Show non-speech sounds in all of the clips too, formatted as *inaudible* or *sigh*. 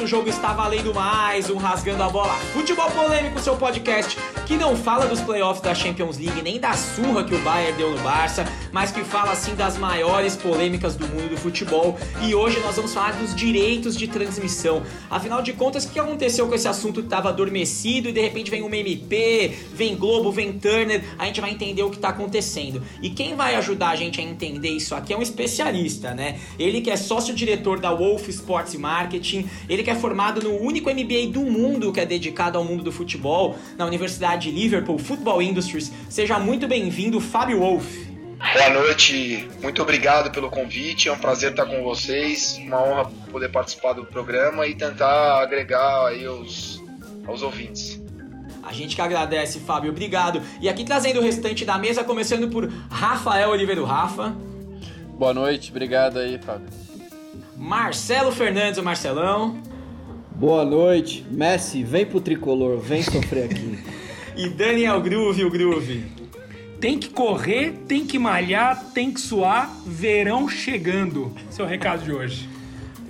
O jogo, está valendo mais um Rasgando a Bola. Futebol Polêmico, seu podcast que não fala dos playoffs da Champions League, nem da surra que o Bayern deu no Barça, mas que fala assim das maiores polêmicas do mundo do futebol. E hoje nós vamos falar dos direitos de transmissão. Afinal de contas, o que aconteceu com esse assunto que estava adormecido e de repente vem uma MP, vem Globo, vem Turner, a gente vai entender o que está acontecendo. E quem vai ajudar a gente a entender isso aqui é um especialista, né? Ele que é sócio-diretor da Wolf Sports Marketing, ele que é formado no único MBA do mundo que é dedicado ao mundo do futebol, na Universidade de Liverpool Football Industries. Seja muito bem-vindo, Fábio Wolff. Boa noite, muito obrigado pelo convite, é um prazer estar com vocês, uma honra poder participar do programa e tentar agregar aí aos, aos ouvintes. A gente que agradece, Fábio, obrigado. E aqui trazendo o restante da mesa, começando por Rafael Oliveira Rafa. Boa noite, obrigado aí, Fábio. Marcelo Fernandes, o Marcelão. Boa noite, Messi, vem pro tricolor, vem sofrer aqui. *laughs* e Daniel Groove, o Groove. Tem que correr, tem que malhar, tem que suar, verão chegando. Esse é o recado de hoje.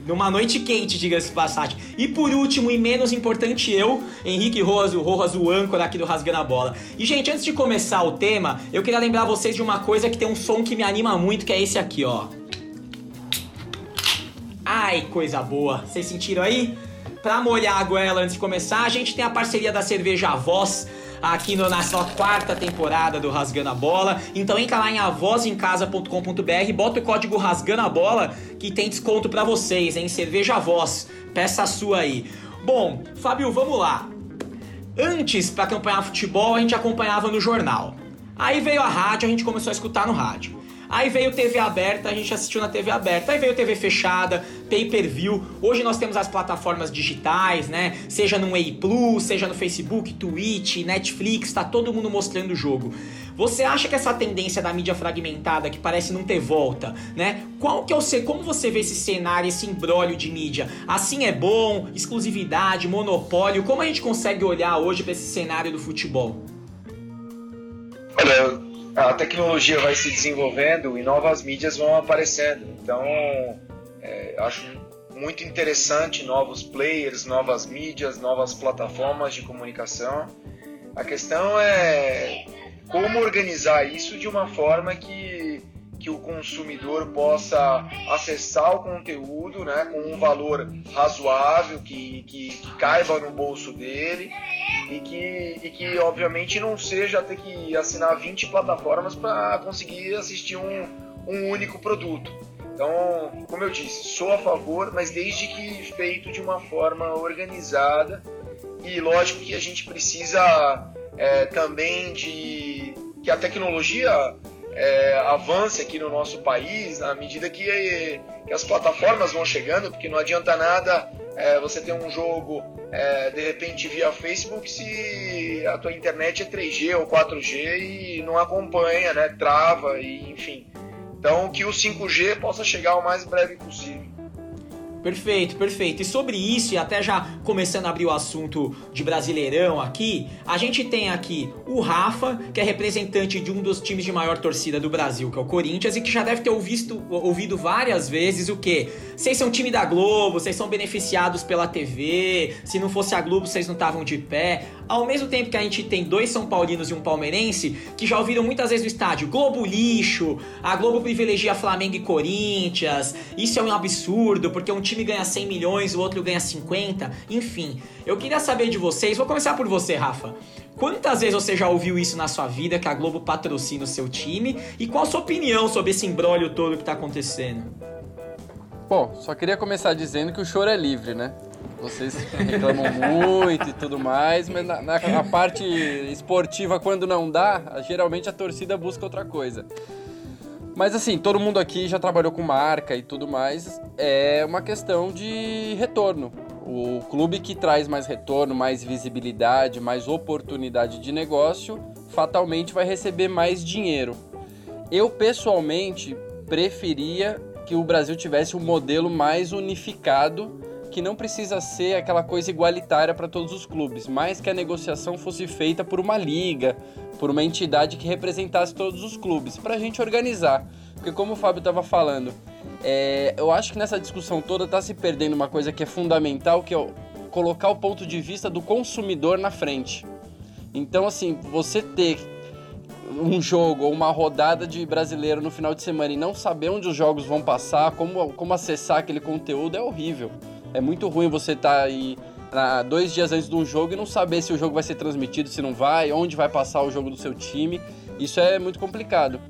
Numa noite quente, diga-se passagem. E por último, e menos importante, eu, Henrique Rojas, o Rojas, o âncora aqui do Rasgando a Bola. E, gente, antes de começar o tema, eu queria lembrar vocês de uma coisa que tem um som que me anima muito, que é esse aqui, ó. Ai, coisa boa. Vocês sentiram aí? Pra molhar a goela antes de começar, a gente tem a parceria da cerveja Voz aqui no, na sua quarta temporada do Rasgando a Bola. Então entra lá em avozincasa.com.br, bota o código Rasgando a Bola que tem desconto para vocês, hein? Cerveja Voz, peça a sua aí. Bom, Fábio, vamos lá. Antes, para acompanhar futebol, a gente acompanhava no jornal. Aí veio a rádio, a gente começou a escutar no rádio. Aí veio TV aberta, a gente assistiu na TV aberta. Aí veio TV fechada, pay-per-view. Hoje nós temos as plataformas digitais, né? Seja no Way Plus, seja no Facebook, Twitch, Netflix, tá todo mundo mostrando o jogo. Você acha que essa tendência da mídia fragmentada, que parece não ter volta, né? Qual que é o como você vê esse cenário, esse embrólio de mídia? Assim é bom, exclusividade, monopólio. Como a gente consegue olhar hoje para esse cenário do futebol? Olha, a tecnologia vai se desenvolvendo e novas mídias vão aparecendo. Então, é, acho muito interessante novos players, novas mídias, novas plataformas de comunicação. A questão é como organizar isso de uma forma que, que o consumidor possa acessar o conteúdo né, com um valor razoável, que, que, que caiba no bolso dele e que, e que obviamente não seja ter que assinar 20 plataformas para conseguir assistir um, um único produto. Então, como eu disse, sou a favor, mas desde que feito de uma forma organizada e lógico que a gente precisa é, também de que a tecnologia é, avance aqui no nosso país à medida que, que, as plataformas vão chegando, porque não adianta nada é, você ter um jogo é, de repente via Facebook se a tua internet é 3G ou 4G e não acompanha, né? Trava e enfim. Então que o 5G possa chegar o mais breve possível. Perfeito, perfeito. E sobre isso, e até já começando a abrir o assunto de Brasileirão aqui, a gente tem aqui o Rafa, que é representante de um dos times de maior torcida do Brasil, que é o Corinthians, e que já deve ter ouvido, ouvido várias vezes o quê? Vocês são time da Globo, vocês são beneficiados pela TV, se não fosse a Globo vocês não estavam de pé. Ao mesmo tempo que a gente tem dois São Paulinos e um palmeirense que já ouviram muitas vezes no estádio Globo lixo, a Globo privilegia Flamengo e Corinthians, isso é um absurdo, porque um time ganha 100 milhões, o outro ganha 50, enfim. Eu queria saber de vocês, vou começar por você, Rafa. Quantas vezes você já ouviu isso na sua vida, que a Globo patrocina o seu time? E qual a sua opinião sobre esse embrólio todo que está acontecendo? Bom, só queria começar dizendo que o choro é livre, né? Vocês reclamam muito e tudo mais, mas na, na, na, parte esportiva, quando não dá, geralmente a torcida busca outra coisa. Mas assim, todo mundo aqui já trabalhou com marca e tudo mais, é uma questão de retorno. O clube que traz mais retorno, mais visibilidade, mais oportunidade de negócio, fatalmente vai receber mais dinheiro. Eu pessoalmente preferia que o Brasil tivesse um modelo mais unificado que não precisa ser aquela coisa igualitária para todos os clubes, mas que a negociação fosse feita por uma liga, por uma entidade que representasse todos os clubes, para a gente organizar. Porque, como o Fábio estava falando, é, eu acho que nessa discussão toda está se perdendo uma coisa que é fundamental, que é colocar o ponto de vista do consumidor na frente. Então, assim, você ter um jogo ou uma rodada de brasileiro no final de semana e não saber onde os jogos vão passar, como, como acessar aquele conteúdo é horrível. É muito ruim você estar tá aí ah, dois dias antes de um jogo e não saber se o jogo vai ser transmitido, se não vai, onde vai passar o jogo do seu time. Isso é muito complicado.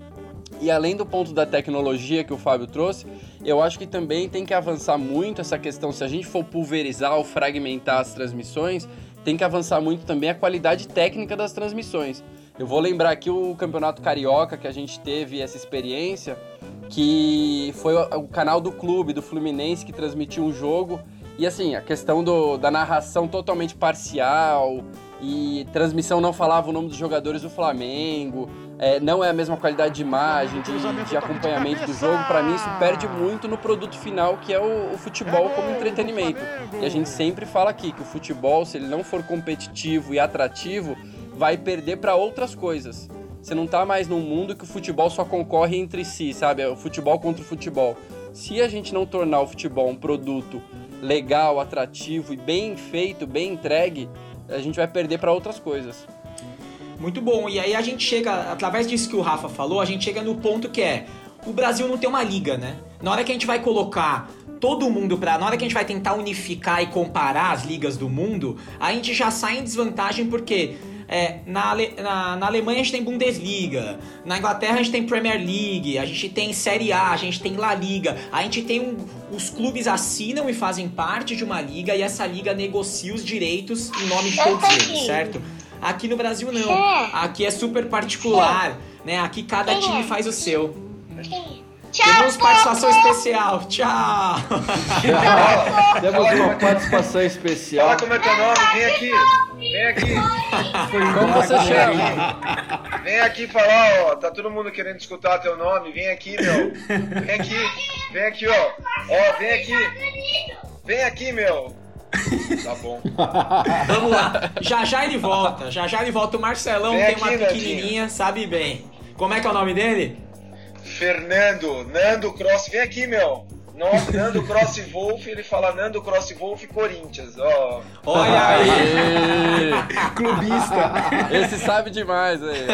E além do ponto da tecnologia que o Fábio trouxe, eu acho que também tem que avançar muito essa questão. Se a gente for pulverizar ou fragmentar as transmissões, tem que avançar muito também a qualidade técnica das transmissões. Eu vou lembrar aqui o Campeonato Carioca que a gente teve essa experiência, que foi o canal do clube, do Fluminense, que transmitiu um jogo. E assim, a questão do, da narração totalmente parcial e transmissão não falava o nome dos jogadores do Flamengo, é, não é a mesma qualidade de imagem, de, de acompanhamento do jogo. Para mim, isso perde muito no produto final, que é o, o, futebol como entretenimento. E a gente sempre fala aqui que o futebol, se ele não for competitivo e atrativo, vai perder para outras coisas. Você não tá mais num mundo que o futebol só concorre entre si, sabe? É o futebol contra o futebol. Se a gente não tornar o futebol um produto legal, atrativo e bem feito, bem entregue, a gente vai perder para outras coisas. Muito bom. E aí a gente chega, através disso que o Rafa falou, a gente chega no ponto que é: o Brasil não tem uma liga, né? Na hora que a gente vai colocar todo mundo para, na hora que a gente vai tentar unificar e comparar as ligas do mundo, a gente já sai em desvantagem porque é, na, Ale, na, na, Alemanha a gente tem Bundesliga, na Inglaterra a gente tem Premier League, a gente tem Série A, a gente tem La Liga, a gente tem um, os clubes assinam e fazem parte de uma liga e essa liga negocia os direitos em nome de todos eles, certo? Aqui no Brasil não. Aqui é super particular, né? Aqui cada time faz o seu. Tchau, Temos participação especial. Tchau. Temos uma participação especial. Fala como é teu nome, vem aqui. Vem aqui. Como você chama? Vem aqui falar, ó. Tá todo mundo querendo escutar teu nome. Vem aqui, meu. Vem aqui. Vem aqui, ó. Ó, vem aqui. Vem aqui, meu. Tá bom. Vamos lá. Já já ele volta. Já já ele volta. O Marcelão vem tem aqui, uma pequenininha, sabe bem. Como é que é o nome dele? Fernando. Nando Cross. Vem aqui, meu. Nossa, Nando Cross Wolf, ele fala Nando Cross Wolf Corinthians, ó. Olha aí! Clubista! Esse sabe demais aí.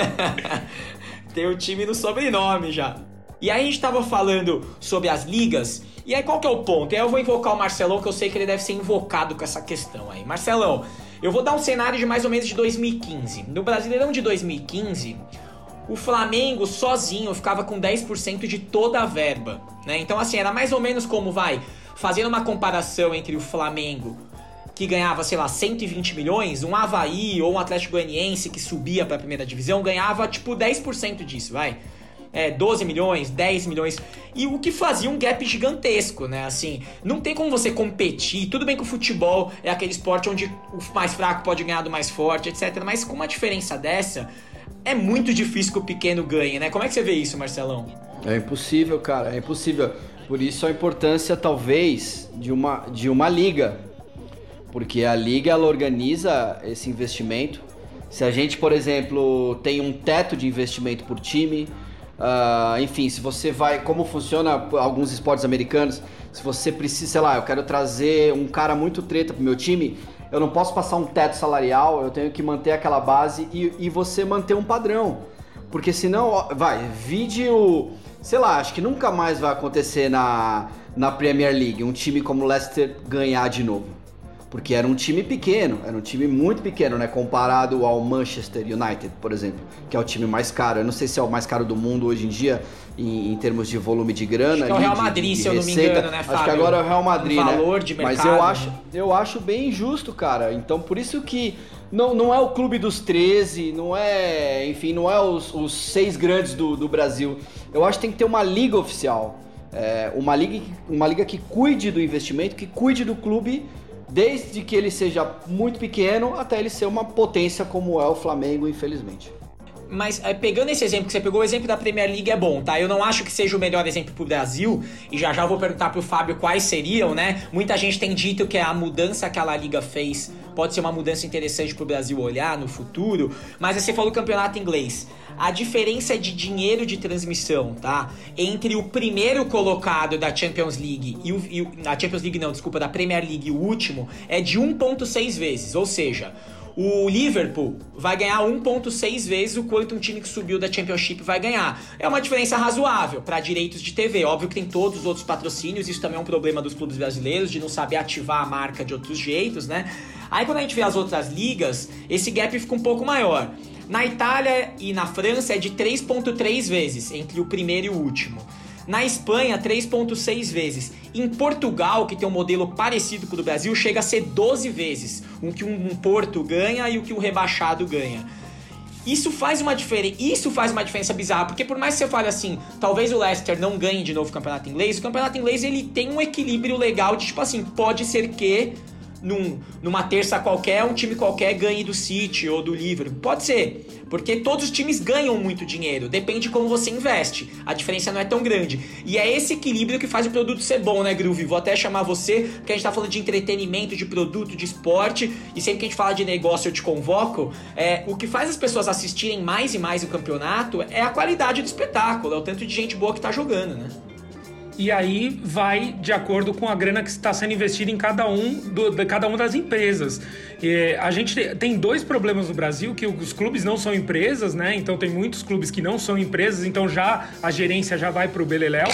*laughs* Tem o time no sobrenome já. E aí a gente tava falando sobre as ligas, e aí qual que é o ponto? E aí eu vou invocar o Marcelão, que eu sei que ele deve ser invocado com essa questão aí. Marcelão, eu vou dar um cenário de mais ou menos de 2015. No Brasileirão de 2015, o Flamengo sozinho ficava com 10% de toda a verba, né? Então assim, era mais ou menos como vai, fazendo uma comparação entre o Flamengo que ganhava, sei lá, 120 milhões, um Havaí ou um Atlético Goianiense que subia para a primeira divisão ganhava tipo 10% disso, vai. É, 12 milhões, 10 milhões. E o que fazia um gap gigantesco, né? Assim, não tem como você competir. Tudo bem que o futebol é aquele esporte onde o mais fraco pode ganhar do mais forte, etc. Mas com uma diferença dessa, é muito difícil que o pequeno ganhe, né? Como é que você vê isso, Marcelão? É impossível, cara, é impossível. Por isso a importância, talvez, de uma, de uma liga. Porque a liga, ela organiza esse investimento. Se a gente, por exemplo, tem um teto de investimento por time, uh, enfim, se você vai... Como funciona alguns esportes americanos, se você precisa, sei lá, eu quero trazer um cara muito treta pro meu time eu não posso passar um teto salarial, eu tenho que manter aquela base e, e você manter um padrão. Porque senão, vai, vídeo, sei lá, acho que nunca mais vai acontecer na, na Premier League um time como o Leicester ganhar de novo. Porque era um time pequeno, era um time muito pequeno, né? Comparado ao Manchester United, por exemplo, que é o time mais caro. Eu não sei se é o mais caro do mundo hoje em dia, em, em termos de volume de grana. Acho que é o Real Madrid, de, de se eu não me engano, né, Fábio? Acho que agora é o Real Madrid, um valor né? de mercado. Mas eu acho, eu acho bem injusto, cara. Então, por isso que não, não é o clube dos 13, não é, enfim, não é os, os seis grandes do, do Brasil. Eu acho que tem que ter uma liga oficial. É, uma, liga, uma liga que cuide do investimento, que cuide do clube desde que ele seja muito pequeno até ele ser uma potência como é o Flamengo, infelizmente. Mas é, pegando esse exemplo que você pegou, o exemplo da Premier League é bom, tá? Eu não acho que seja o melhor exemplo pro Brasil, e já já vou perguntar pro Fábio quais seriam, né? Muita gente tem dito que a mudança que a La Liga fez pode ser uma mudança interessante pro Brasil olhar no futuro, mas você falou campeonato inglês. A diferença de dinheiro de transmissão, tá? Entre o primeiro colocado da Champions League e o. E, a Champions League não, desculpa, da Premier League e o último é de 1,6 vezes. Ou seja, o Liverpool vai ganhar 1.6 vezes o quanto um time que subiu da Championship vai ganhar. É uma diferença razoável para direitos de TV. Óbvio que tem todos os outros patrocínios, isso também é um problema dos clubes brasileiros de não saber ativar a marca de outros jeitos, né? Aí quando a gente vê as outras ligas, esse gap fica um pouco maior. Na Itália e na França é de 3.3 vezes entre o primeiro e o último. Na Espanha, 3,6 vezes. Em Portugal, que tem um modelo parecido com o do Brasil, chega a ser 12 vezes. O que um Porto ganha e o que o rebaixado ganha. Isso faz uma diferença. Isso faz uma diferença bizarra, porque por mais que você fale assim, talvez o Leicester não ganhe de novo o campeonato inglês, o campeonato inglês ele tem um equilíbrio legal de tipo assim, pode ser que num, numa terça qualquer, um time qualquer ganhe do City ou do Liverpool. Pode ser, porque todos os times ganham muito dinheiro, depende de como você investe. A diferença não é tão grande. E é esse equilíbrio que faz o produto ser bom, né, Groove? Vou até chamar você, porque a gente tá falando de entretenimento, de produto, de esporte, e sempre que a gente fala de negócio eu te convoco. É, o que faz as pessoas assistirem mais e mais o campeonato é a qualidade do espetáculo, é o tanto de gente boa que tá jogando, né? E aí vai de acordo com a grana que está sendo investida em cada um do, de cada uma das empresas. E a gente tem dois problemas no Brasil que os clubes não são empresas, né? Então tem muitos clubes que não são empresas, então já a gerência já vai para o beleléu.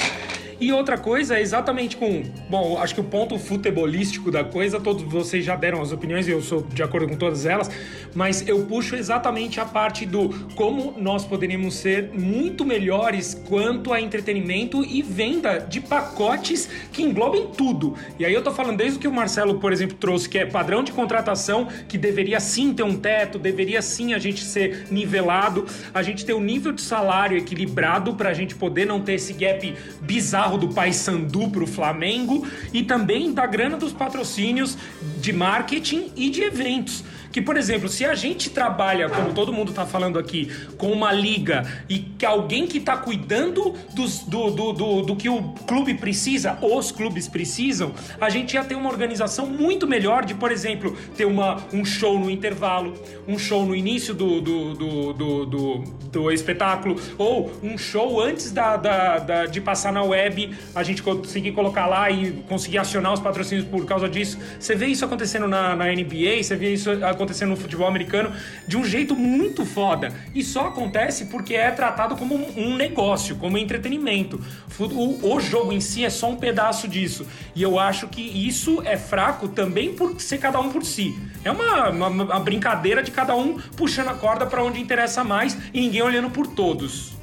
E outra coisa é exatamente com. Bom, acho que o ponto futebolístico da coisa, todos vocês já deram as opiniões e eu sou de acordo com todas elas, mas eu puxo exatamente a parte do como nós poderíamos ser muito melhores quanto a entretenimento e venda de pacotes que englobem tudo. E aí eu tô falando desde o que o Marcelo, por exemplo, trouxe, que é padrão de contratação, que deveria sim ter um teto, deveria sim a gente ser nivelado, a gente ter um nível de salário equilibrado para a gente poder não ter esse gap bizarro carro do Paysandu para o Flamengo e também da grana dos patrocínios de marketing e de eventos. Que, por exemplo, se a gente trabalha, como todo mundo está falando aqui, com uma liga e que alguém que está cuidando dos, do, do, do, do, que o clube precisa, os clubes precisam, a gente ia ter uma organização muito melhor de, por exemplo, ter uma, um show no intervalo, um show no início do, do, do, do, do, do espetáculo, ou um show antes da, da, da, de passar na web, a gente conseguir colocar lá e conseguir acionar os patrocínios por causa disso. Você vê isso acontecendo na, na NBA, você vê isso acontecendo no futebol americano de um jeito muito foda. E só acontece porque é tratado como um negócio, como entretenimento. O, jogo em si é só um pedaço disso. E eu acho que isso é fraco também por ser cada um por si. É uma, uma, uma brincadeira de cada um puxando a corda para onde interessa mais e ninguém olhando por todos.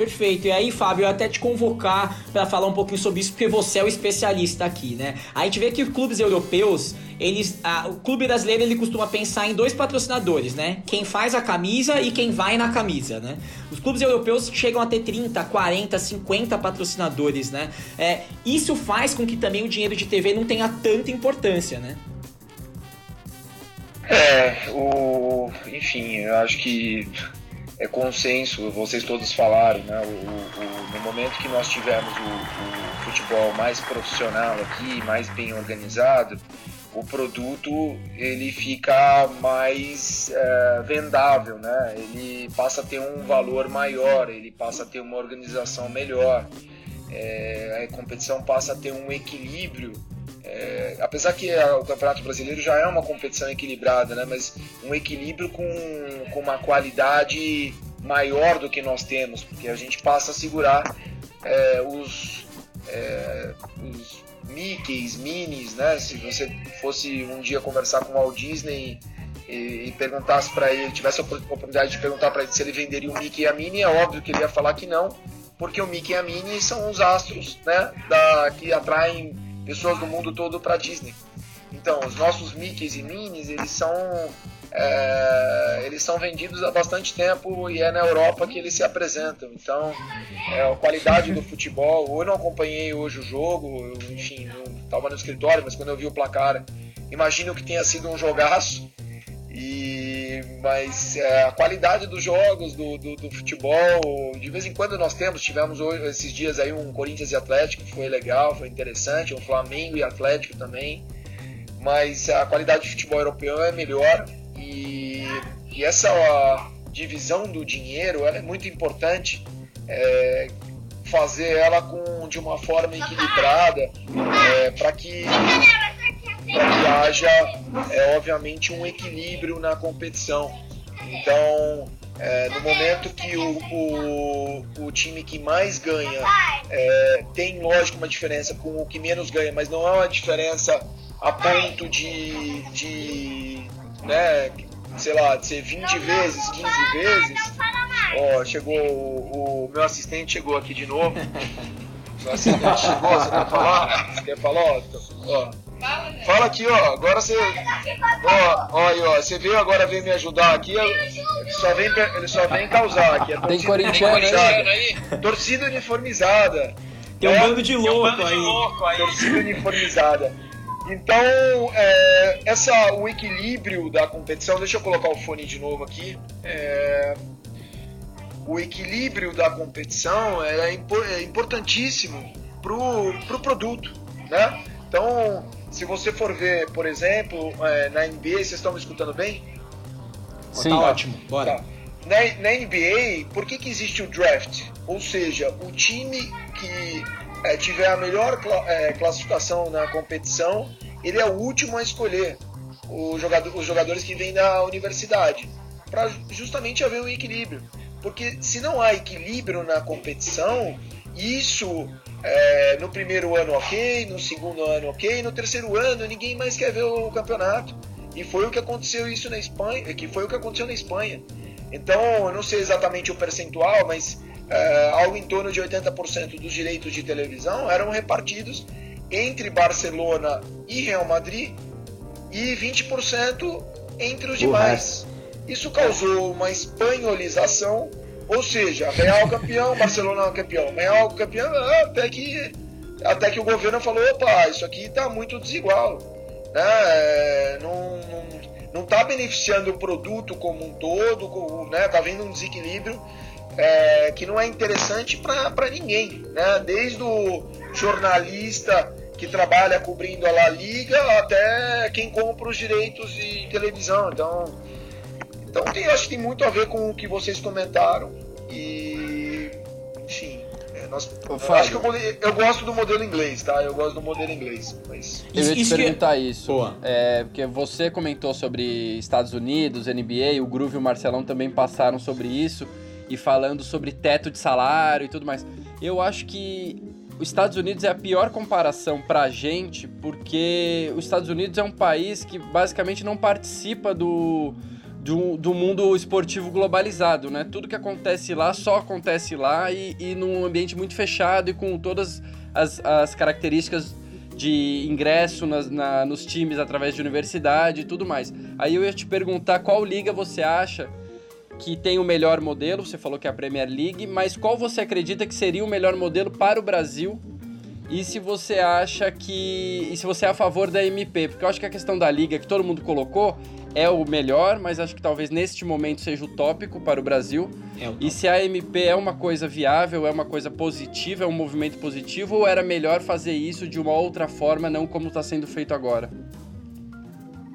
Perfeito. E aí, Fábio, eu até te convocar para falar um pouquinho sobre isso, porque você é o especialista aqui, né? A gente vê que clubes europeus, eles, a, o clube brasileiro ele costuma pensar em dois patrocinadores, né? Quem faz a camisa e quem vai na camisa, né? Os clubes europeus chegam a ter 30, 40, 50 patrocinadores, né? É, isso faz com que também o dinheiro de TV não tenha tanta importância, né? É, o, enfim, eu acho que é consenso, vocês todos falaram, né? O, o, no momento que nós tivemos o, o, futebol mais profissional aqui, mais bem organizado, o produto ele fica mais é, vendável, né? Ele passa a ter um valor maior, ele passa a ter uma organização melhor, é, a competição passa a ter um equilíbrio é, apesar que o Campeonato Brasileiro já é uma competição equilibrada, né? mas um equilíbrio com, com uma qualidade maior do que nós temos, porque a gente passa a segurar é, os, é, os Mickeys, Minis, né? Se você fosse um dia conversar com o Walt Disney e, e perguntasse para ele, tivesse a oportunidade de perguntar para ele se ele venderia o Mickey e a Minnie, é óbvio que ele ia falar que não, porque o Mickey e a Minnie são os astros, né? Da, que atraem pessoas do mundo todo para Disney. Então, os nossos Mickeys e Minis, eles são é, eles são vendidos há bastante tempo e é na Europa que eles se apresentam. Então, é, a qualidade do futebol. Eu não acompanhei hoje o jogo, eu, enfim, estava no escritório, mas quando eu vi o placar, imagino que tenha sido um jogaço. E, mas é, a qualidade dos jogos, do, do, do, futebol, de vez em quando nós temos, tivemos hoje, esses dias aí um Corinthians e Atlético, foi legal, foi interessante, um Flamengo e Atlético também, mas a qualidade de futebol europeu é melhor e, e essa divisão do dinheiro é muito importante. É, fazer ela com, de uma forma equilibrada é, para que para que haja, é, obviamente, um equilíbrio na competição. Então, é, no momento que o, o, o, time que mais ganha é, tem, lógico, uma diferença com o que menos ganha, mas não é uma diferença a ponto de, de né, sei lá, de ser 20 vezes, 15 vezes. Ó, chegou o, o meu assistente chegou aqui de novo. *laughs* Meu assistente chegou, você quer falar? Você quer falar? Ó, Fala aqui, ó. Agora você. Ó, ó, aí, ó. Você veio agora veio me ajudar aqui. Ele só vem, ele só vem causar aqui. É Tem corintiano aí? Torcida uniformizada. Tem um é, bando de louco aí. aí. Torcida uniformizada. Então, é, essa, o equilíbrio da competição. Deixa eu colocar o fone de novo aqui. É, o equilíbrio da competição é, é importantíssimo pro, pro produto, né? Então, se você for ver, por exemplo, é, na NBA, vocês estão me escutando bem? Sim, tá ótimo, bora. Tá. Na, na, NBA, por que, que existe o draft? Ou seja, o time que é, tiver a melhor cl é, classificação na competição, ele é o último a escolher jogador, os jogadores que vêm da universidade, para justamente haver um equilíbrio. Porque se não há equilíbrio na competição, isso é, no primeiro ano ok, no segundo ano ok, no terceiro ano ninguém mais quer ver o campeonato. E foi o que aconteceu isso na Espanha, que foi o que aconteceu na Espanha. Então, eu não sei exatamente o percentual, mas é, algo em torno de 80% dos direitos de televisão eram repartidos entre Barcelona e Real Madrid e 20% entre os demais. Isso causou uma espanholização ou seja, Real campeão, Barcelona campeão, Real campeão, ah, até que, até que o governo falou, opa, isso aqui está muito desigual. Né? É, não, não, não tá beneficiando o produto como um todo, né? tá havendo um desequilíbrio é, que não é interessante para ninguém. Né? Desde o jornalista que trabalha cobrindo a La Liga até quem compra os direitos de televisão. Então, então tem, acho que tem muito a ver com o que vocês comentaram. E. Enfim. É, nós, eu acho que eu, eu, gosto do modelo inglês, tá? Eu gosto do modelo inglês. Mas... Eu ia te isso perguntar que... isso. Boa. É, porque você comentou sobre Estados Unidos, NBA, o Groove e o Marcelão também passaram sobre isso. E falando sobre teto de salário e tudo mais. Eu acho que os Estados Unidos é a pior comparação pra gente, porque os Estados Unidos é um país que basicamente não participa do do, do mundo esportivo globalizado, né? Tudo que acontece lá só acontece lá e, e num ambiente muito fechado e com todas as, as características de ingresso nas, na, nos times através de universidade e tudo mais. Aí eu ia te perguntar qual liga você acha que tem o melhor modelo, você falou que é a Premier League, mas qual você acredita que seria o melhor modelo para o Brasil? E se você acha que. E se você é a favor da MP? Porque eu acho que a questão da liga que todo mundo colocou é o melhor, mas acho que talvez neste momento seja utópico para o Brasil. É o e se a MP é uma coisa viável, é uma coisa positiva, é um movimento positivo, ou era melhor fazer isso de uma outra forma, não como está sendo feito agora?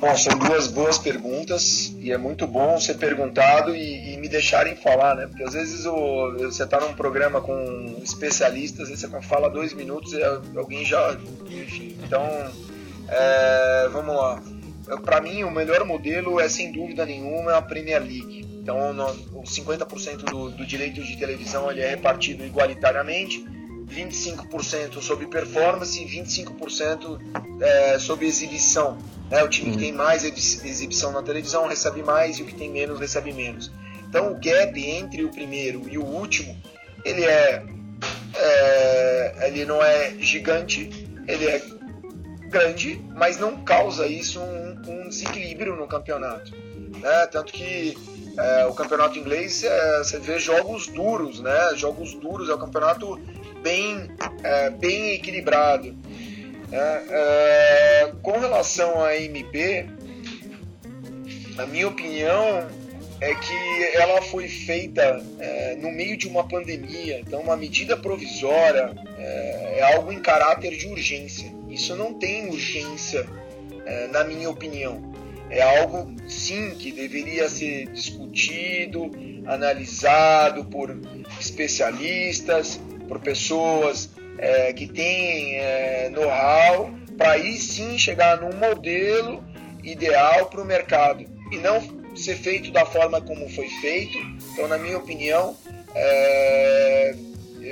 Bom, são duas boas perguntas e é muito bom ser perguntado e, e me deixarem falar, né? Porque às vezes o, você está num programa com especialistas, vezes você fala dois minutos e alguém já. Enfim, então, é, vamos lá para mim, o melhor modelo é, sem dúvida nenhuma, a Premier League. Então, no, os 50% do, do direito de televisão ele é repartido igualitariamente, 25% sobre performance e 25% é, sobre exibição. Né? O time que tem mais exibição na televisão recebe mais e o que tem menos recebe menos. Então, o gap entre o primeiro e o último, ele é, é ele não é gigante, ele é grande, mas não causa isso um, um desequilíbrio no campeonato. Né? Tanto que é, o campeonato inglês é, você vê jogos duros, né? Jogos duros, é um campeonato bem, é, bem equilibrado. É, com relação à MP, na minha opinião, é que ela foi feita é, no meio de uma pandemia, então uma medida provisória é, é, algo em caráter de urgência. Isso não tem urgência, é, na minha opinião. É algo, sim, que deveria ser discutido, analisado por especialistas, por pessoas é, que têm é, know-how, para aí sim chegar num modelo ideal para o mercado. E não ser feito da forma como foi feito. Então, na minha opinião, é,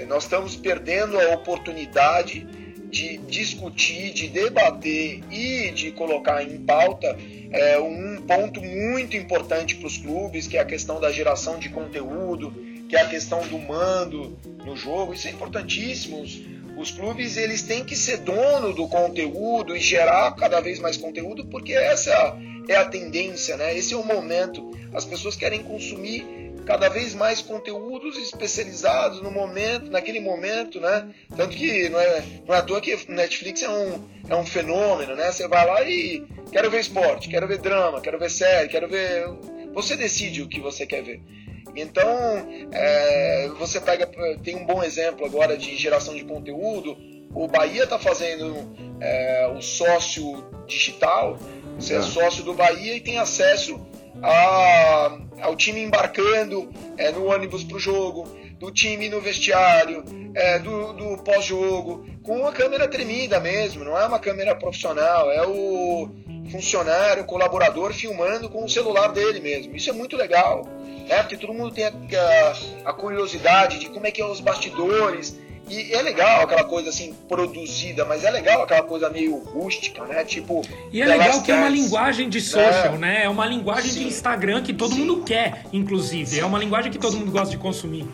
nós estamos perdendo a oportunidade de discutir, de debater e de colocar em pauta é, um ponto muito importante para os clubes, que é a questão da geração de conteúdo, que é a questão do mando no jogo. Isso é importantíssimo. Os, os clubes eles têm que ser dono do conteúdo e gerar cada vez mais conteúdo, porque essa é a tendência, né? Esse é o momento. As pessoas querem consumir cada vez mais conteúdos especializados no momento, naquele momento, né? Tanto que não é, não é à toa que Netflix é um, é um fenômeno, né? Você vai lá e quero ver esporte, quero ver drama, quero ver série, quero ver. Você decide o que você quer ver. Então, é, você pega, tem um bom exemplo agora de geração de conteúdo. O Bahia está fazendo é, o sócio digital, você é tá. sócio do Bahia e tem acesso a, ao time embarcando é, no ônibus para o jogo, do time no vestiário, é, do, do pós-jogo, com uma câmera tremida mesmo, não é uma câmera profissional, é o funcionário, colaborador filmando com o celular dele mesmo. Isso é muito legal, né? porque todo mundo tem a, a, curiosidade de como é que é os bastidores, e é legal aquela coisa assim produzida, mas é legal aquela coisa meio rústica, né? Tipo. E é legal que é uma linguagem de social, é. né? É uma linguagem Sim. de Instagram que todo Sim. mundo quer, inclusive. Sim. É uma linguagem que todo mundo gosta de consumir.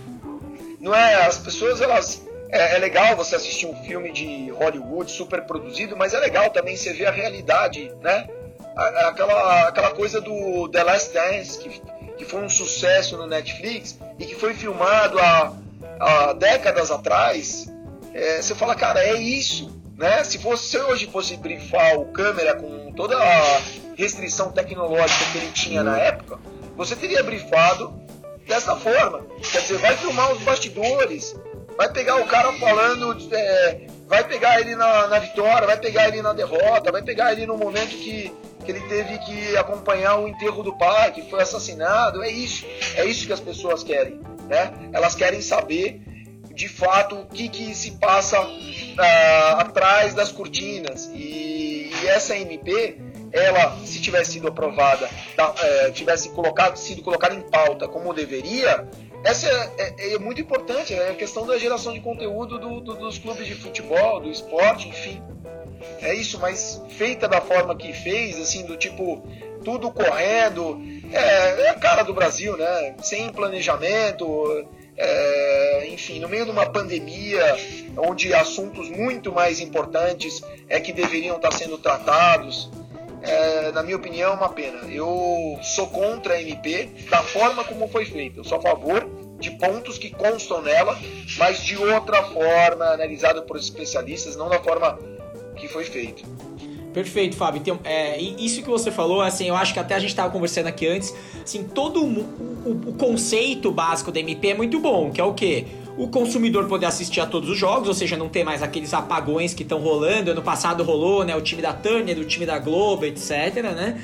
Não é? As pessoas, elas. É, é, legal você assistir um filme de Hollywood super produzido, mas é legal também você ver a realidade, né? Aquela, aquela coisa do The Last Dance, que, que foi um sucesso no Netflix e que foi filmado a há décadas atrás, é, você fala, cara, é isso. Né? Se você hoje fosse brifar o câmera com toda a restrição tecnológica que ele tinha na época, você teria brifado dessa forma. Quer dizer, vai filmar os bastidores, vai pegar o cara falando, é, vai pegar ele na, na, vitória, vai pegar ele na derrota, vai pegar ele no momento que, que ele teve que acompanhar o enterro do pai, que foi assassinado. É isso, é isso que as pessoas querem né? Elas querem saber de fato o que, que se passa uh, atrás das cortinas e, e, essa MP ela se tivesse sido aprovada uh, tivesse colocado sido colocada em pauta como deveria essa é, é, é, muito importante é a questão da geração de conteúdo do, do, dos clubes de futebol do esporte enfim é isso mas feita da forma que fez assim do tipo tudo correndo. É, é a cara do Brasil, né? Sem planejamento, é, enfim, no meio de uma pandemia, onde assuntos muito mais importantes é que deveriam estar sendo tratados. É, na minha opinião, é uma pena. Eu sou contra a MP da forma como foi feita. Eu sou a favor de pontos que constam nela, mas de outra forma, analisado por especialistas, não da forma que foi feito. Perfeito, Fábio. Então, é, isso que você falou, assim, eu acho que até a gente estava conversando aqui antes, assim, todo o, o, o, conceito básico da MP é muito bom, que é o quê? O consumidor poder assistir a todos os jogos, ou seja, não ter mais aqueles apagões que estão rolando. Ano passado rolou, né? O time da Turner, o time da Globo, etc, né?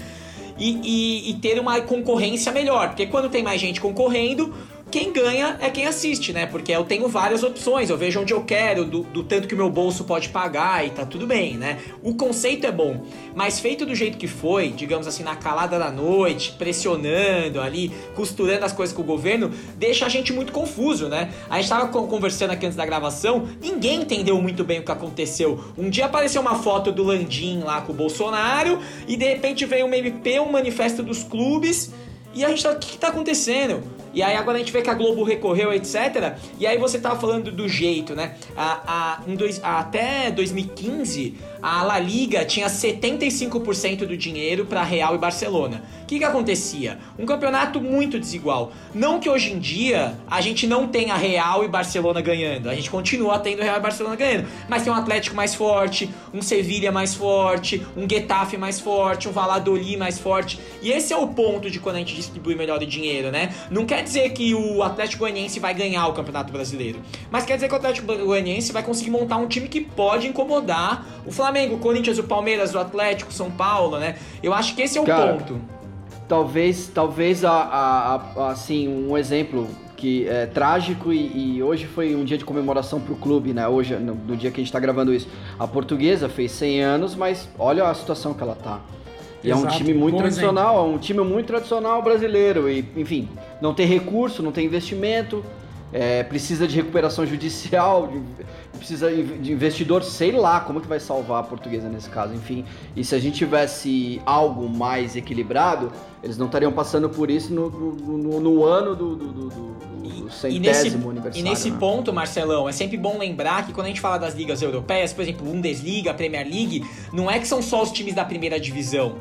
E, e, e ter uma concorrência melhor, porque quando tem mais gente concorrendo, quem ganha é quem assiste, né? Porque eu tenho várias opções, eu vejo onde eu quero, do, do, tanto que o meu bolso pode pagar e tá tudo bem, né? O conceito é bom, mas feito do jeito que foi, digamos assim, na calada da noite, pressionando ali, costurando as coisas com o governo, deixa a gente muito confuso, né? A gente tava conversando aqui antes da gravação, ninguém entendeu muito bem o que aconteceu. Um dia apareceu uma foto do Landim lá com o Bolsonaro e de repente veio um MP, um manifesto dos clubes. E a gente tá, o que, que tá acontecendo? E aí agora a gente vê que a Globo recorreu, etc. E aí você tava falando do jeito, né? A, a, dois, até 2015, a La Liga tinha 75% do dinheiro para Real e Barcelona. O que, que acontecia? Um campeonato muito desigual. Não que hoje em dia a gente não tenha Real e Barcelona ganhando. A gente continua tendo Real e Barcelona ganhando. Mas tem um Atlético mais forte, um Sevilha mais forte, um Getafe mais forte, um Valladolid mais forte. E esse é o ponto de quando a gente distribui melhor o dinheiro, né? Não quer dizer que o Atlético Goianiense vai ganhar o Campeonato Brasileiro. Mas quer dizer que o Atlético Goianiense vai conseguir montar um time que pode incomodar o Flamengo, o Corinthians, o Palmeiras, o Atlético, São Paulo, né? Eu acho que esse é o Cara, ponto. Talvez, talvez a, a, a, assim, um exemplo que é trágico e, e, hoje foi um dia de comemoração para o clube, né? Hoje, no, no, dia que a gente está gravando isso. A portuguesa fez 100 anos, mas olha a situação que ela tá. E Exato, é um time muito tradicional, exemplo. é um time muito tradicional brasileiro. E, enfim, não tem recurso, não tem investimento, é, precisa de recuperação judicial, de, precisa de investidor, sei lá como que vai salvar a portuguesa nesse caso, enfim. E se a gente tivesse algo mais equilibrado, eles não estariam passando por isso no, no, no ano do, do, do, do centésimo e nesse, aniversário. E nesse né? ponto, Marcelão, é sempre bom lembrar que quando a gente fala das ligas europeias, por exemplo, Bundesliga, Premier League, não é que são só os times da primeira divisão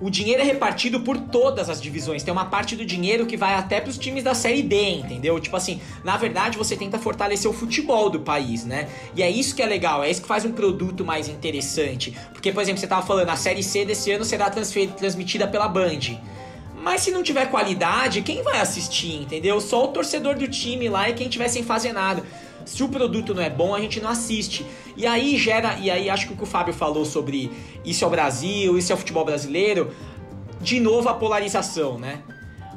o dinheiro é repartido por todas as divisões. Tem uma parte do dinheiro que vai até para os times da Série D, entendeu? Tipo assim, na verdade você tenta fortalecer o futebol do país, né? E é isso que é legal, é isso que faz um produto mais interessante. Porque, por exemplo, você tava falando, a Série C desse ano será transmitida pela Band. Mas se não tiver qualidade, quem vai assistir, entendeu? Só o torcedor do time lá e quem tiver sem fazer nada. Se o produto não é bom, a gente não assiste. E aí gera, e aí acho que o que o Fábio falou sobre isso é o Brasil, isso é o futebol brasileiro, de novo a polarização, né?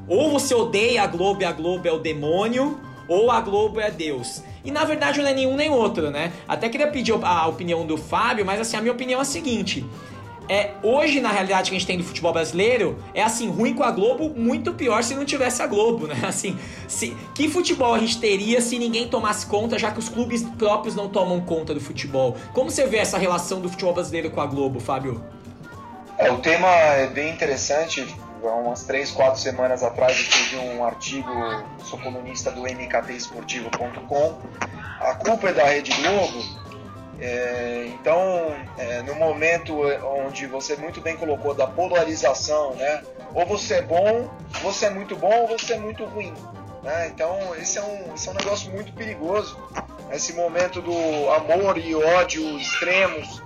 Ou você odeia a Globo e a Globo é o demônio, ou a Globo é Deus. E na verdade não é nenhum nem outro, né? Até queria pedir a opinião do Fábio, mas assim, a minha opinião é a seguinte: é, hoje, na realidade que a gente tem do futebol brasileiro, é assim, ruim com a Globo, muito pior se não tivesse a Globo, né? *laughs* Assim, se, que futebol a gente teria se ninguém tomasse conta, já que os clubes próprios não tomam conta do futebol? Como você vê essa relação do futebol brasileiro com a Globo, Fábio? É, o tema é bem interessante. Há umas três, quatro semanas atrás eu escrevi um artigo, sou colunista do mktesportivo.com. A culpa é da Rede Globo é, então, é, no momento onde você muito bem colocou da polarização, né? Ou você é bom, você é muito bom, ou você é muito ruim. Né? Então, esse é, um, esse é um negócio muito perigoso. Esse momento do amor e ódio extremos.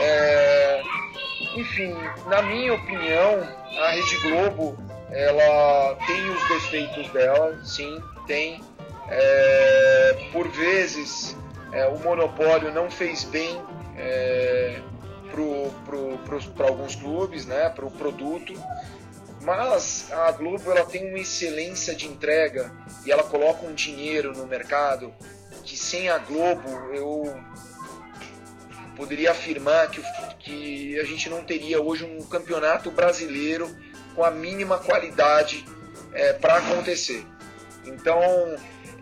É, enfim, na minha opinião, a Rede Globo ela tem os defeitos dela, sim, tem. É, por vezes é, o monopólio não fez bem é, para alguns clubes, né, para o produto, mas a Globo ela tem uma excelência de entrega e ela coloca um dinheiro no mercado que sem a Globo eu poderia afirmar que, que a gente não teria hoje um campeonato brasileiro com a mínima qualidade é, para acontecer. Então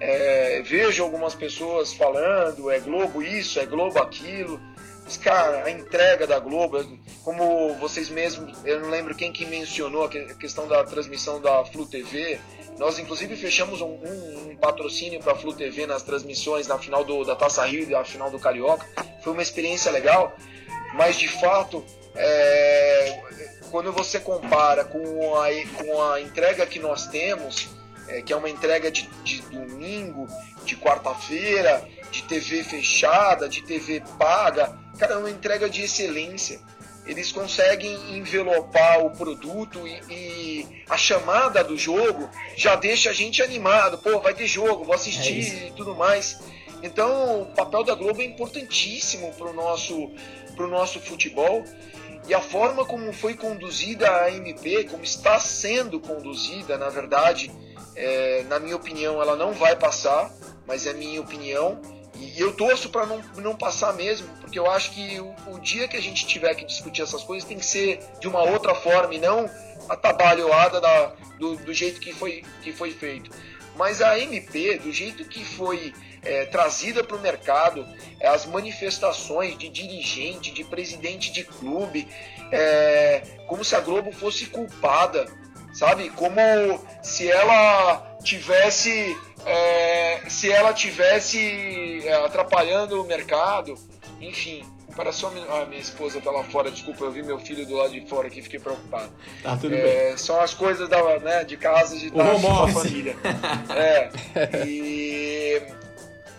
é, vejo algumas pessoas falando, é Globo isso, é Globo aquilo. Mas, cara, a entrega da Globo, como vocês mesmos, eu não lembro quem que mencionou a questão da transmissão da Flu TV. Nós, inclusive, fechamos um, um, um patrocínio para a Flu TV nas transmissões na final do, da Taça Rio e da final do Carioca. Foi uma experiência legal, mas de fato, é, quando você compara com a, com a entrega que nós temos, é, que é uma entrega de, de domingo, de quarta-feira, de TV fechada, de TV paga. Cara, é uma entrega de excelência. Eles conseguem envelopar o produto e, e, a chamada do jogo já deixa a gente animado. Pô, vai ter jogo, vou assistir é e tudo mais. Então, o papel da Globo é importantíssimo para o nosso, pro nosso futebol. E a forma como foi conduzida a MP, como está sendo conduzida, na verdade, é, na minha opinião, ela não vai passar, mas é minha opinião. E eu torço para não, não passar mesmo, porque eu acho que o, o, dia que a gente tiver que discutir essas coisas tem que ser de uma outra forma e não atabalhoada da, do, do jeito que foi, que foi feito. Mas a MP, do jeito que foi é, trazida para o mercado, é, as manifestações de dirigente, de presidente de clube, é, como se a Globo fosse culpada sabe? Como se ela tivesse é, se ela tivesse é, atrapalhando o mercado, enfim. Para só ah, minha esposa tá lá fora, desculpa, eu vi meu filho do lado de fora aqui, fiquei preocupado. Tá tudo é, bem. São as coisas da, né, de casa de estar com a família. *laughs* é. E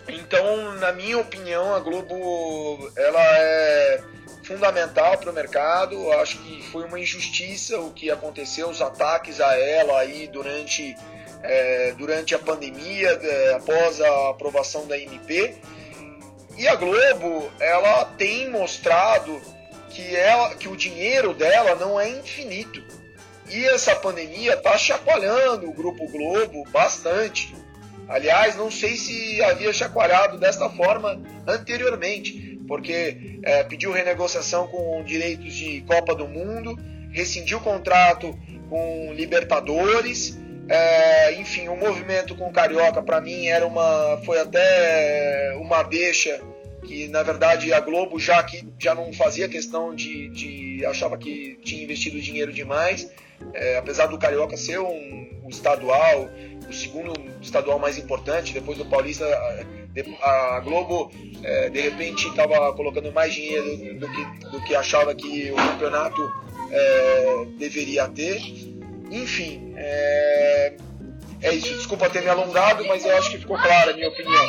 então, na minha opinião, a Globo ela é fundamental para o mercado. Acho que foi uma injustiça o que aconteceu, os ataques a ela aí durante, é, durante a pandemia, é, após a aprovação da MP. E a Globo, ela tem mostrado que, ela, que o dinheiro dela não é infinito. E essa pandemia está chacoalhando o Grupo Globo bastante. Aliás, não sei se havia chacoalhado desta forma anteriormente, porque é, pediu renegociação com direitos de Copa do Mundo, rescindiu o contrato com Libertadores, é, enfim, o movimento com o Carioca para mim era uma, foi até uma deixa que na verdade a Globo já que já não fazia questão de, de achava que tinha investido dinheiro demais, é, apesar do Carioca ser um, um estadual o segundo estadual mais importante, depois do Paulista, a Globo é, de repente estava colocando mais dinheiro do que, do que achava que o campeonato é, deveria ter. Enfim, é, é, isso. Desculpa ter me alongado, mas eu acho que ficou clara a minha opinião.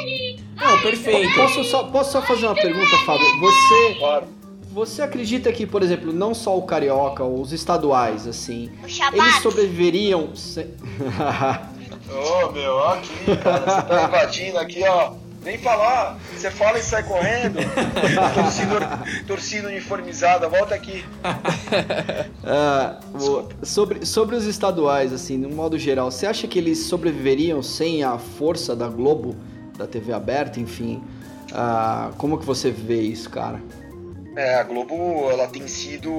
Não, perfeito. Posso só, posso só fazer uma pergunta, Fábio? Você, claro. você acredita que, por exemplo, não só o Carioca, os estaduais, assim, eles sobreviveriam sem... *laughs* Ô, oh, meu, aqui, cara, você tá invadindo aqui, ó. Nem falar, você fala e sai correndo. torcida, torcida uniformizada, volta aqui. *laughs* Ah, sobre, sobre os estaduais, assim, no modo geral, você acha que eles sobreviveriam sem a força da Globo, da TV aberta, enfim? Ah, como que você vê isso, cara? É, a Globo ela tem sido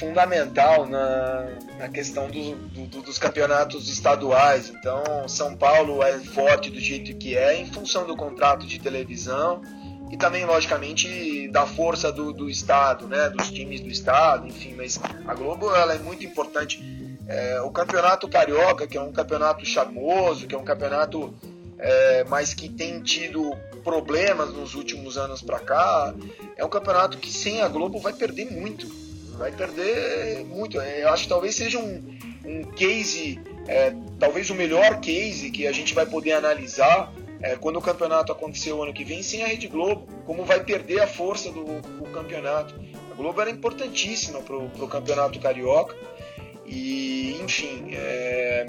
fundamental na, na questão do, do, dos campeonatos estaduais. Então, São Paulo é forte do jeito que é em função do contrato de televisão e também, logicamente, da força do, do estado, né, dos times do estado, enfim. Mas a Globo ela é muito importante. É, o campeonato carioca, que é um campeonato charmoso, que é um campeonato é, mas que tem tido problemas nos últimos anos para cá, é um campeonato que sem a Globo vai perder muito. Vai perder muito. É, eu acho que talvez seja um, um case, é, talvez o melhor case que a gente vai poder analisar é, quando o campeonato acontecer o ano que vem sem a Rede Globo, como vai perder a força do, do campeonato. A Globo era importantíssima para o campeonato carioca e, enfim, é,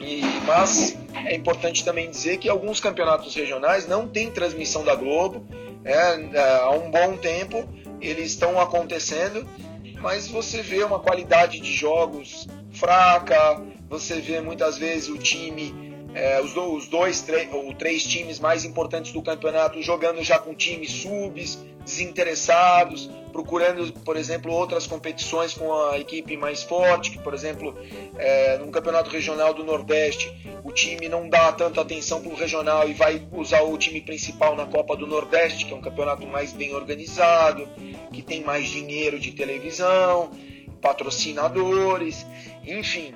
e, mas é importante também dizer que alguns campeonatos regionais não têm transmissão da Globo. É, é, há um bom tempo eles estão acontecendo, mas você vê uma qualidade de jogos fraca, você vê muitas vezes o time é, os, do, os, dois ou três times mais importantes do campeonato jogando já com times subs, desinteressados, procurando, por exemplo, outras competições com a equipe mais forte, que, por exemplo, é, campeonato regional do Nordeste, o time não dá tanta atenção para o regional e vai usar o time principal na Copa do Nordeste, que é um campeonato mais bem organizado, que tem mais dinheiro de televisão, patrocinadores, enfim.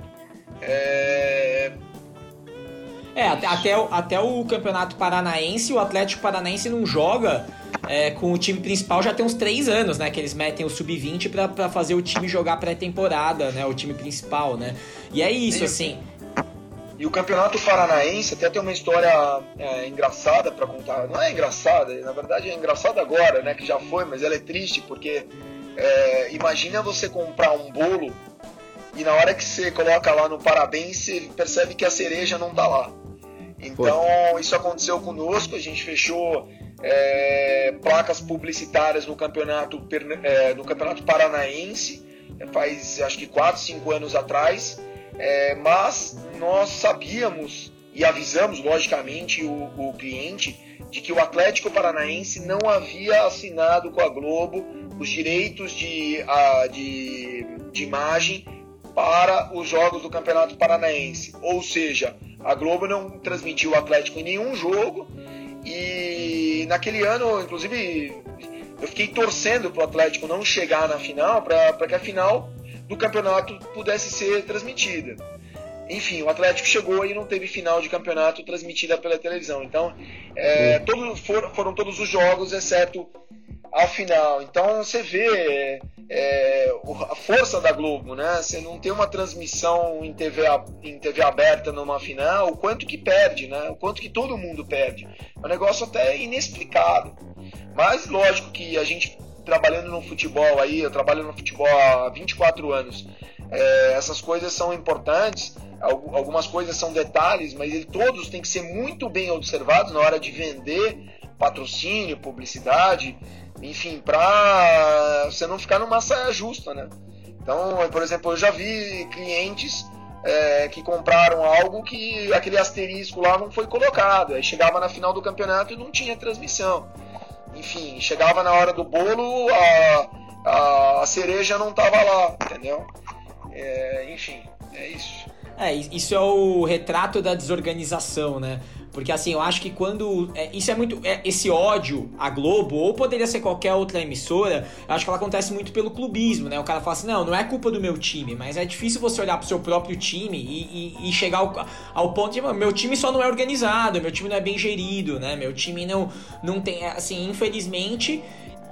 É, é, até, até, o, até o Campeonato Paranaense, o Atlético Paranaense não joga é, com o time principal já tem uns três anos, né? Que eles metem o sub-20 para fazer o time jogar pré-temporada, né? O time principal, né? E é isso, assim. E o Campeonato Paranaense até tem uma história é, engraçada para contar. Não é engraçada, na verdade é engraçada agora, né? Que já foi, mas ela é triste porque é, imagina você comprar um bolo e na hora que você coloca lá no parabéns, você percebe que a cereja não tá lá. Então, isso aconteceu conosco, a gente fechou é, placas publicitárias no campeonato, é, no campeonato paranaense, é, faz acho que 4, 5 anos atrás, é, mas nós sabíamos e avisamos, logicamente, o, o cliente de que o Atlético Paranaense não havia assinado com a Globo os direitos de, a, de, de imagem para os jogos do Campeonato Paranaense. Ou seja, a Globo não transmitiu o Atlético em nenhum jogo e naquele ano, inclusive, eu fiquei torcendo para o Atlético não chegar na final, para que a final do campeonato pudesse ser transmitida. Enfim, o Atlético chegou e não teve final de campeonato transmitida pela televisão. Então, é, todo, for, foram todos os jogos, exceto a final. Então, você vê é, a força da Globo, né? Você não tem uma transmissão em TV, em TV aberta numa final, o quanto que perde, né? O quanto que todo mundo perde. É um negócio até inexplicado. Mas, lógico que a gente trabalhando no futebol aí, eu trabalho no futebol há 24 anos, é, essas coisas são importantes algumas coisas são detalhes, mas ele, todos têm que ser muito bem observados na hora de vender patrocínio, publicidade, enfim, para você não ficar numa saia justa, né? Então, por exemplo, eu já vi clientes é, que compraram algo que aquele asterisco lá não foi colocado, aí chegava na final do campeonato e não tinha transmissão. Enfim, chegava na hora do bolo, a, a, a cereja não estava lá, entendeu? É, enfim, é isso. É, isso é o retrato da desorganização, né? Porque assim, eu acho que quando. É, isso é muito. É, esse ódio à Globo, ou poderia ser qualquer outra emissora, eu acho que ela acontece muito pelo clubismo, né? O cara fala assim: não, não é culpa do meu time, mas é difícil você olhar pro seu próprio time e, e, e chegar ao, ao, ponto de. Meu time só não é organizado, meu time não é bem gerido, né? Meu time não, não tem. Assim, infelizmente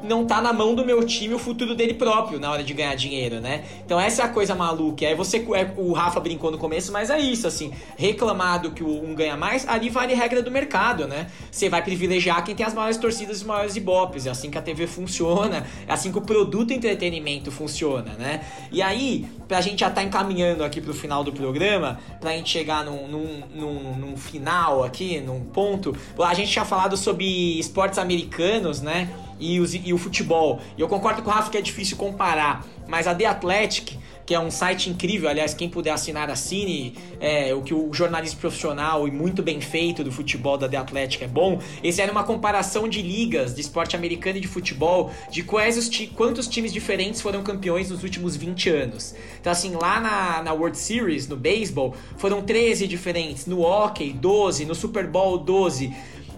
não tá na mão do meu time o futuro dele próprio na hora de ganhar dinheiro, né? Então essa é a coisa maluca. Aí você, é, o Rafa brincou no começo, mas é isso, assim, reclamado que um ganha mais, ali vale regra do mercado, né? Você vai privilegiar quem tem as maiores torcidas e os maiores ibopes, é assim que a TV funciona, é assim que o produto entretenimento funciona, né? E aí, pra gente já tá encaminhando aqui pro final do programa, pra gente chegar num, num, num, num final aqui, num ponto, a gente tinha falado sobre esportes americanos, né? E, os, e o futebol. E eu concordo com o Rafa que é difícil comparar, mas a The Athletic, que é um site incrível, aliás, quem puder assinar, assine, é, o que o jornalismo profissional e muito bem feito do futebol da The Athletic é bom. Esse era uma comparação de ligas de esporte americano e de futebol, de quais os quantos times diferentes foram campeões nos últimos 20 anos. Então, assim, lá na, na World Series, no beisebol, foram 13 diferentes, no hockey, 12, no Super Bowl, 12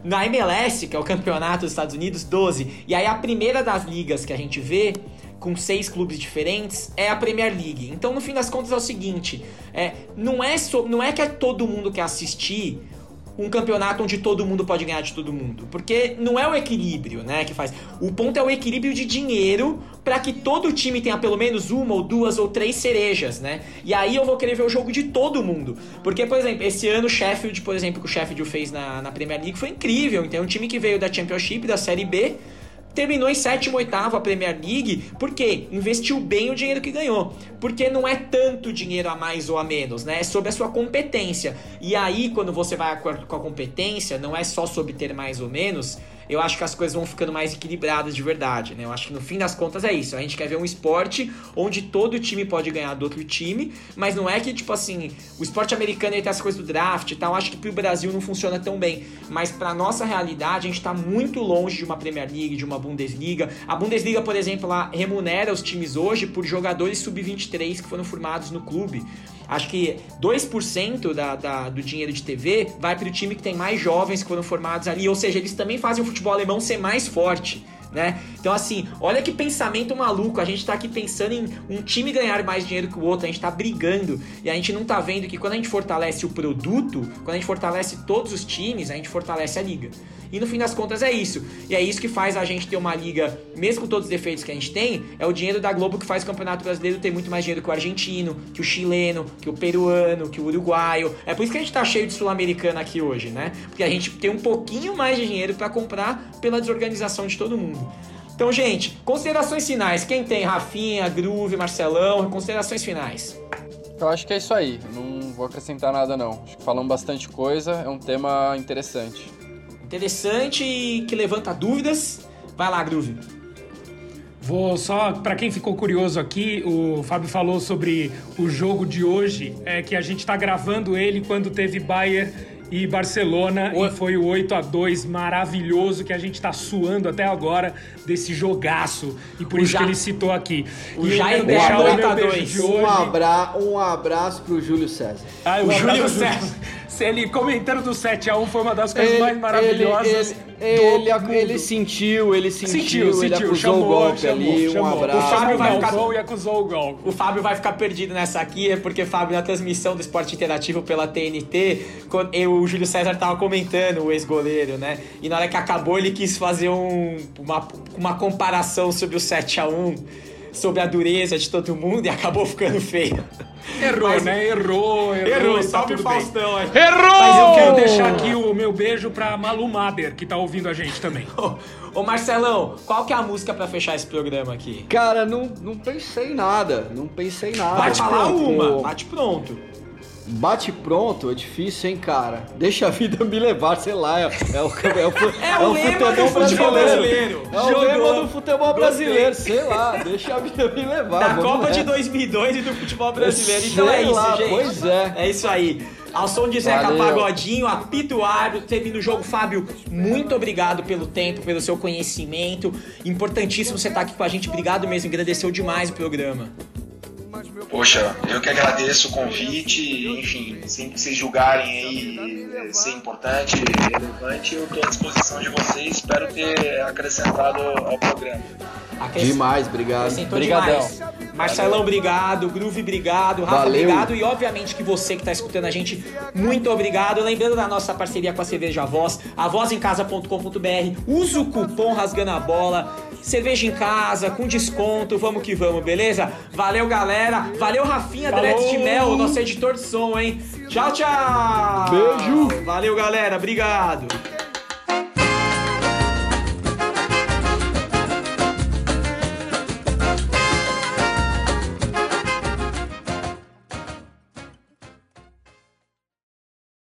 na MLS, que é o campeonato dos Estados Unidos, 12. E aí a primeira das ligas que a gente vê com seis clubes diferentes é a Premier League. Então, no fim das contas, é o seguinte: é, não, é so, não é que é todo mundo quer assistir um campeonato onde todo mundo pode ganhar de todo mundo. Porque não é o equilíbrio, né, que faz. O ponto é o equilíbrio de dinheiro para que todo time tenha pelo menos uma ou duas ou três cerejas, né? E aí eu vou querer ver o jogo de todo mundo. Porque, por exemplo, esse ano o Sheffield, por exemplo, que o Sheffield fez na, na Premier League foi incrível. Então, é um time que veio da Championship, da Série B, terminou em sétimo, oitavo a Premier League, porque investiu bem o dinheiro que ganhou. Porque não é tanto dinheiro a mais ou a menos, né? É sobre a sua competência. E aí, quando você vai com a competência, não é só sobre ter mais ou menos, eu acho que as coisas vão ficando mais equilibradas de verdade, né? Eu acho que no fim das contas é isso. A gente quer ver um esporte onde todo time pode ganhar do outro time, mas não é que, tipo assim, o esporte americano tem as coisas do draft e tal. Acho que pro Brasil não funciona tão bem. Mas pra nossa realidade, a gente tá muito longe de uma Premier League, de uma Bundesliga. A Bundesliga, por exemplo, ela remunera os times hoje por jogadores sub-23 que foram formados no clube. Acho que 2% da, da, do dinheiro de TV vai para o time que tem mais jovens que foram formados ali. Ou seja, eles também fazem o futebol alemão ser mais forte. Né? Então, assim, olha que pensamento maluco. A gente tá aqui pensando em um time ganhar mais dinheiro que o outro, a gente tá brigando e a gente não tá vendo que quando a gente fortalece o produto, quando a gente fortalece todos os times, a gente fortalece a liga. E no fim das contas é isso. E é isso que faz a gente ter uma liga, mesmo com todos os defeitos que a gente tem, é o dinheiro da Globo que faz o Campeonato Brasileiro ter muito mais dinheiro que o argentino, que o chileno, que o peruano, que o uruguaio. É por isso que a gente tá cheio de sul-americano aqui hoje, né? Porque a gente tem um pouquinho mais de dinheiro para comprar pela desorganização de todo mundo. Então, gente, considerações finais. Quem tem? Rafinha, Groove, Marcelão, considerações finais. Eu acho que é isso aí. Não vou acrescentar nada, não. Acho que falamos bastante coisa. É um tema interessante interessante e que levanta dúvidas. Vai lá, Groove. Vou só, para quem ficou curioso aqui, o Fábio falou sobre o jogo de hoje, é que a gente está gravando ele quando teve Bayern e Barcelona o... e foi o 8 a 2 maravilhoso que a gente tá suando até agora desse jogaço e por o isso já... que ele citou aqui. O e Jair deixar o meu beijo de hoje. Um, abra... um abraço pro Júlio César. Ah, o Júlio César. Ele comentando do 7x1 foi uma das coisas mais maravilhosas. Ele, ele, ele, ele, sentiu, ele sentiu, sentiu ele sentiu, acusou chamou, o golpe chamou, ali, chamou. um abraço. O Fábio vai ficar... e acusou o golpe. O Fábio vai ficar perdido nessa aqui, é porque, Fábio, na transmissão do esporte interativo pela TNT, eu, o Júlio César tava comentando, o ex-goleiro, né? E na hora que acabou, ele quis fazer um, uma, uma comparação sobre o 7x1 sobre a dureza de todo mundo e acabou ficando feio. Errou, Mas, né? Errou, errou. Errou, tá salve Faustão. Aí. Errou! Mas eu quero deixar aqui o meu beijo pra Malu Mader, que tá ouvindo a gente também. *laughs* Ô Marcelão, qual que é a música pra fechar esse programa aqui? Cara, não, não pensei nada, não pensei nada. Bate falar uma, bate pronto. Bate pronto é difícil, hein, cara? Deixa a vida me levar, sei lá. É, é o, é o, *laughs* é o, é o futebol brasileiro. brasileiro. É o lema do futebol brasileiro, sei lá. Deixa a vida me levar. Da Copa de 2002 e do futebol brasileiro. Então é isso, lá, gente. Pois é. É isso aí. Ao som de Zeca Valeu. Pagodinho, apito o árbitro, teve no jogo. Fábio, muito obrigado pelo tempo, pelo seu conhecimento. Importantíssimo você estar aqui com a gente. Obrigado mesmo, agradeceu demais o programa. Poxa, eu que agradeço o convite, enfim, sempre que vocês julgarem aí ser importante, relevante, eu estou à disposição de vocês, espero ter acrescentado ao programa. Demais, obrigado. Obrigadão. Marcelão, obrigado. Groove, obrigado. Rafa, Valeu. obrigado. E obviamente que você que está escutando a gente, muito obrigado. Lembrando da nossa parceria com a Cerveja Voz, avozencasa.com.br. Usa o cupom Rasgando a Bola. Cerveja em casa, com desconto, vamos que vamos, beleza? Valeu, galera. Valeu, Rafinha Drex de Mel, nosso editor de som, hein? Tchau, tchau. Beijo. Valeu, galera. Obrigado.